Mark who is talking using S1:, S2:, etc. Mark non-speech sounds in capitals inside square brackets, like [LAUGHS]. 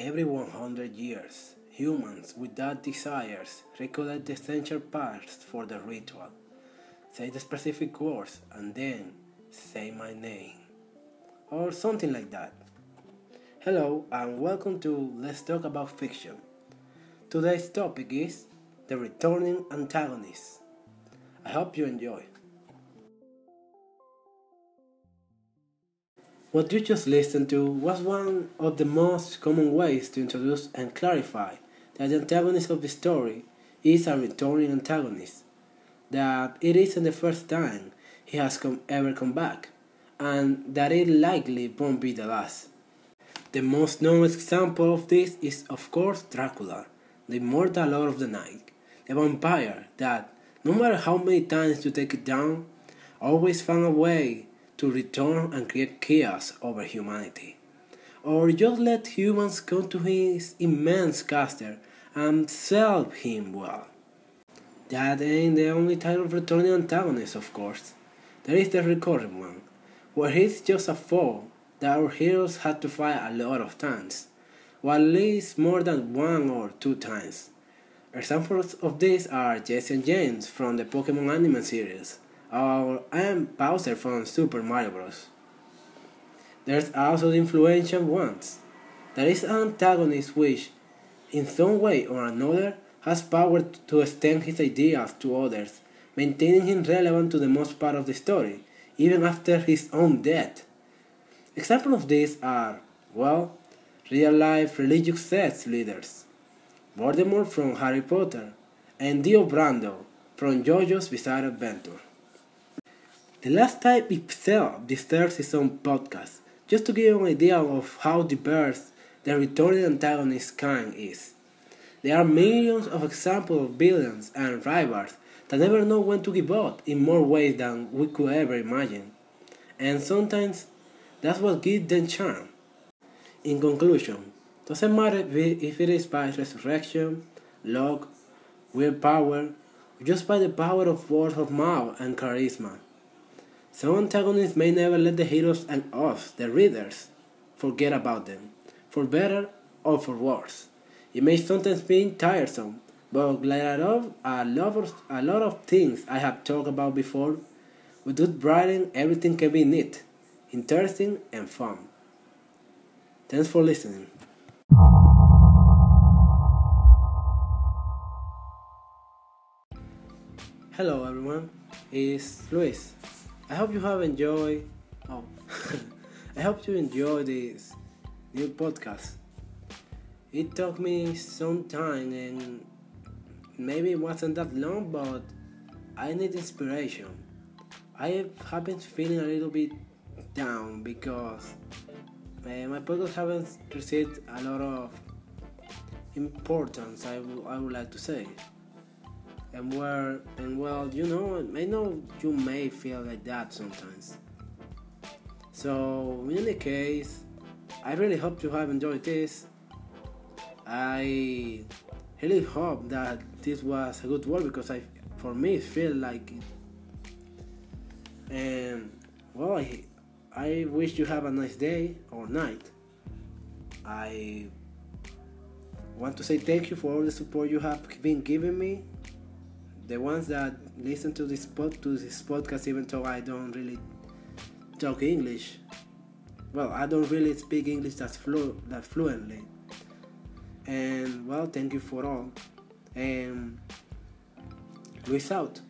S1: Every 100 years, humans without desires recollect the essential parts for the ritual. Say the specific words and then say my name. Or something like that. Hello and welcome to Let's Talk About Fiction. Today's topic is the returning antagonist. I hope you enjoy. What you just listened to was one of the most common ways to introduce and clarify that the antagonist of the story is a returning antagonist, that it isn't the first time he has come, ever come back, and that it likely won't be the last. The most known example of this is, of course, Dracula, the immortal Lord of the Night, the vampire that, no matter how many times you take it down, always found a way to return and create chaos over humanity. Or just let humans come to his immense caster and serve him well. That ain't the only type of returning antagonist, of course. There is the recurring one, where he's just a foe that our heroes had to fight a lot of times, or at least more than one or two times. Examples of this are Jessie and James from the Pokemon anime series, or I am Bowser from Super Mario Bros. There's also the influential ones. There is an antagonist which, in some way or another, has power to extend his ideas to others, maintaining him relevant to the most part of the story, even after his own death. Examples of these are, well, real life religious sect leaders, Voldemort from Harry Potter, and Dio Brando from JoJo's Bizarre Adventure. The last type itself deserves its own podcast, just to give you an idea of how diverse the returning antagonist kind is. There are millions of examples of villains and rivals that never know when to give up in more ways than we could ever imagine. And sometimes that's what gives them charm. In conclusion, doesn't matter if it is by resurrection, luck, willpower, or just by the power of word of mouth and charisma. Some antagonists may never let the heroes and us, the readers, forget about them, for better or for worse. It may sometimes be tiresome, but like a lot, a lot, of, a lot of things I have talked about before, with good writing, everything can be neat, interesting, and fun. Thanks for listening. Hello everyone, it's Luis. I hope you have enjoyed. Oh, [LAUGHS] I hope you enjoy this new podcast. It took me some time and maybe it wasn't that long, but I need inspiration. I have been feeling a little bit down because uh, my podcast haven't received a lot of importance. I, w- I would like to say and where and well you know i know you may feel like that sometimes. So in any case i really hope you have enjoyed this. I really hope that this was a good work because i for me it feel like it. And well I, I wish you have a nice day or night. I want to say thank you for all the support you have been giving me the ones that listen to this pod to this podcast, even though I don't really talk English. Well, I don't really speak English that flu that fluently. And well, thank you for all. And Luis out.